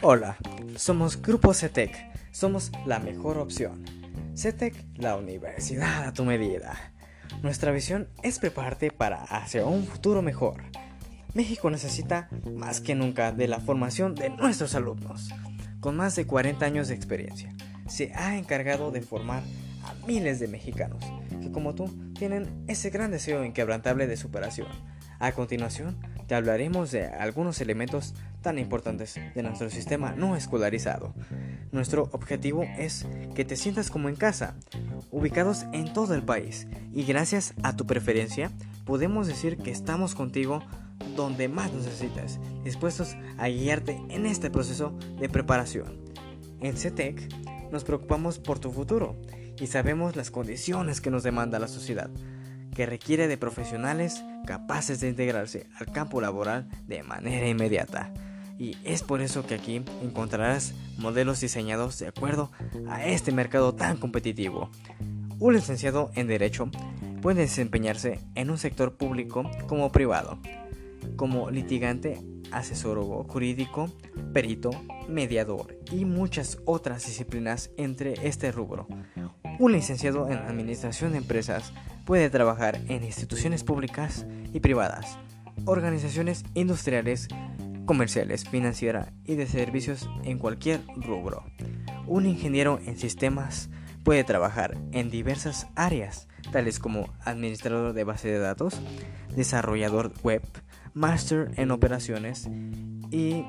Hola, somos Grupo CETEC, somos la mejor opción. CETEC, la universidad a tu medida. Nuestra visión es prepararte para hacia un futuro mejor. México necesita más que nunca de la formación de nuestros alumnos. Con más de 40 años de experiencia, se ha encargado de formar a miles de mexicanos que como tú tienen ese gran deseo inquebrantable de superación. A continuación, te hablaremos de algunos elementos tan importantes de nuestro sistema no escolarizado. Nuestro objetivo es que te sientas como en casa, ubicados en todo el país, y gracias a tu preferencia podemos decir que estamos contigo donde más necesitas, dispuestos a guiarte en este proceso de preparación. En CETEC nos preocupamos por tu futuro y sabemos las condiciones que nos demanda la sociedad que requiere de profesionales capaces de integrarse al campo laboral de manera inmediata. Y es por eso que aquí encontrarás modelos diseñados de acuerdo a este mercado tan competitivo. Un licenciado en Derecho puede desempeñarse en un sector público como privado, como litigante, asesor jurídico, perito, mediador y muchas otras disciplinas entre este rubro. Un licenciado en Administración de Empresas puede trabajar en instituciones públicas y privadas, organizaciones industriales, comerciales, financieras y de servicios en cualquier rubro. Un ingeniero en sistemas puede trabajar en diversas áreas, tales como administrador de base de datos, desarrollador web, máster en operaciones y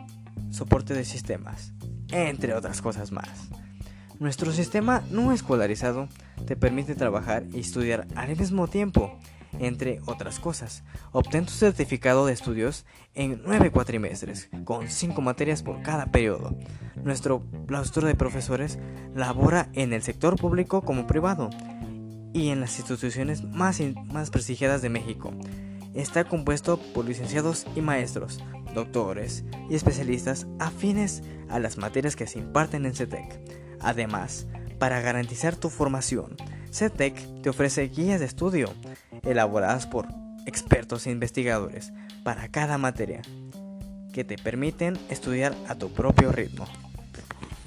soporte de sistemas, entre otras cosas más. Nuestro sistema no escolarizado te permite trabajar y estudiar al mismo tiempo, entre otras cosas. Obtén tu certificado de estudios en nueve cuatrimestres, con cinco materias por cada periodo. Nuestro claustro de profesores labora en el sector público como privado y en las instituciones más, prestigiadas de México. Está compuesto por licenciados y maestros, doctores y especialistas afines a las materias que se imparten en CETEC. Además, para garantizar tu formación, CETEC te ofrece guías de estudio elaboradas por expertos e investigadores para cada materia que te permiten estudiar a tu propio ritmo.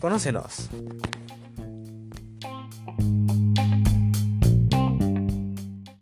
Conócenos.